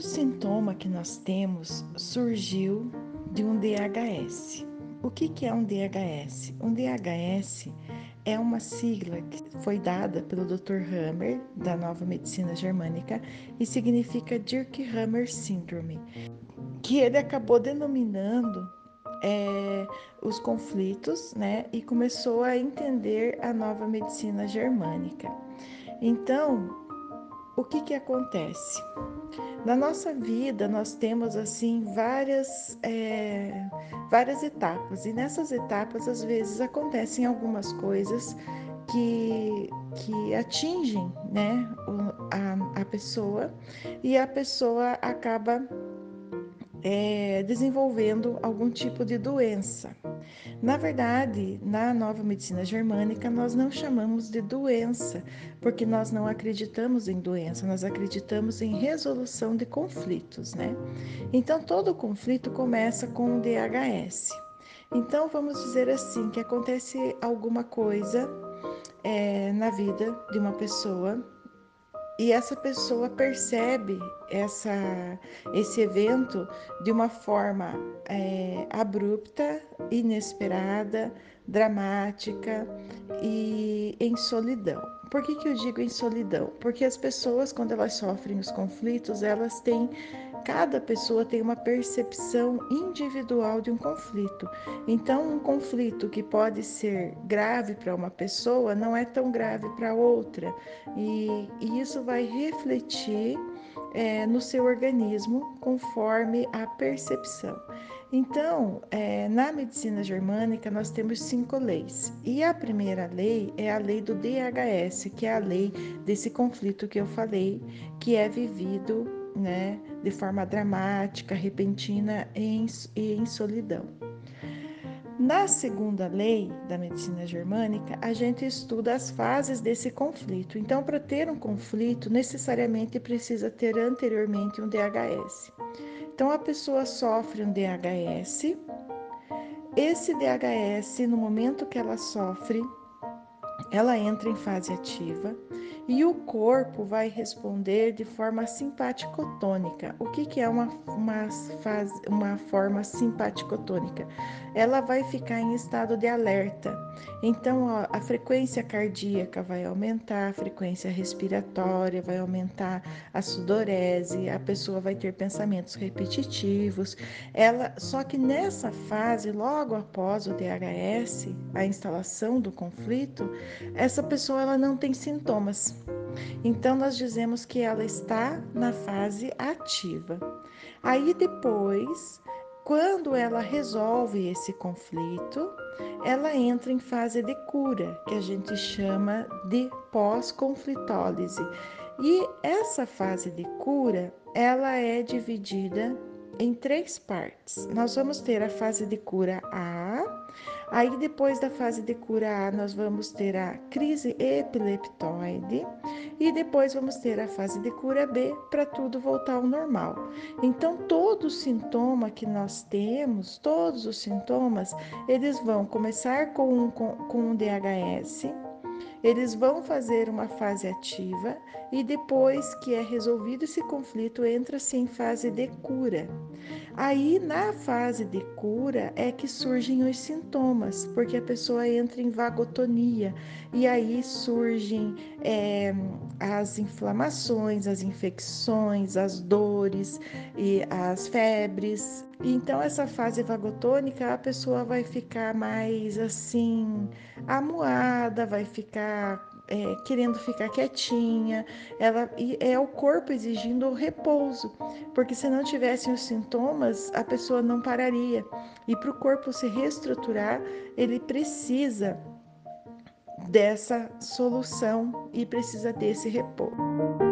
Todo sintoma que nós temos surgiu de um DHS. O que, que é um DHS? Um DHS é uma sigla que foi dada pelo Dr. Hammer, da Nova Medicina Germânica, e significa Dirk-Hammer Syndrome, que ele acabou denominando é, os conflitos né, e começou a entender a Nova Medicina Germânica. Então, o que, que acontece? Na nossa vida, nós temos assim várias, é, várias etapas, e nessas etapas, às vezes, acontecem algumas coisas que, que atingem né, a, a pessoa e a pessoa acaba é, desenvolvendo algum tipo de doença. Na verdade, na nova medicina germânica, nós não chamamos de doença, porque nós não acreditamos em doença, nós acreditamos em resolução de conflitos, né? Então, todo conflito começa com o DHS. Então, vamos dizer assim, que acontece alguma coisa é, na vida de uma pessoa e essa pessoa percebe essa, esse evento de uma forma é, abrupta, inesperada, dramática e em solidão. Por que, que eu digo em solidão? Porque as pessoas, quando elas sofrem os conflitos, elas têm Cada pessoa tem uma percepção individual de um conflito. Então, um conflito que pode ser grave para uma pessoa não é tão grave para outra, e, e, isso vai refletir é, no seu organismo conforme a percepção. Então, é, na medicina germânica, nós temos cinco leis. E a primeira lei é a lei do DHS, que é a lei desse conflito que eu falei, que é vivido né, de forma dramática, repentina e em solidão. Na segunda lei da medicina germânica, a gente estuda as fases desse conflito. Então, para ter um conflito, necessariamente precisa ter anteriormente um DHS. Então, a pessoa sofre um DHS. Esse DHS, no momento que ela sofre, ela entra em fase ativa e o corpo vai responder de forma simpaticotônica. O que, que é uma, uma, fase, uma forma simpaticotônica? Ela vai ficar em estado de alerta. Então, ó, a frequência cardíaca vai aumentar, a frequência respiratória vai aumentar, a sudorese, a pessoa vai ter pensamentos repetitivos. Ela, só que nessa fase, logo após o DHS, a instalação do conflito, essa pessoa ela não tem sintomas. Então, nós dizemos que ela está na fase ativa. Aí depois, quando ela resolve esse conflito, ela entra em fase de cura, que a gente chama de pós-conflitólise. E essa fase de cura, ela é dividida em três partes. Nós vamos ter a fase de cura A, Aí, depois da fase de cura A, nós vamos ter a crise epileptoide e depois vamos ter a fase de cura B para tudo voltar ao normal. Então, todo sintoma que nós temos, todos os sintomas, eles vão começar com, com, com um DHS, eles vão fazer uma fase ativa e depois que é resolvido esse conflito, entra-se em fase de cura. Aí, na fase de cura, é que surgem os sintomas, porque a pessoa entra em vagotonia e aí surgem é, as inflamações, as infecções, as dores e as febres. Então, essa fase vagotônica, a pessoa vai ficar mais assim, amuada, vai ficar é, querendo ficar quietinha, ela é o corpo exigindo o repouso, porque se não tivessem os sintomas, a pessoa não pararia. E para o corpo se reestruturar, ele precisa dessa solução e precisa desse repouso.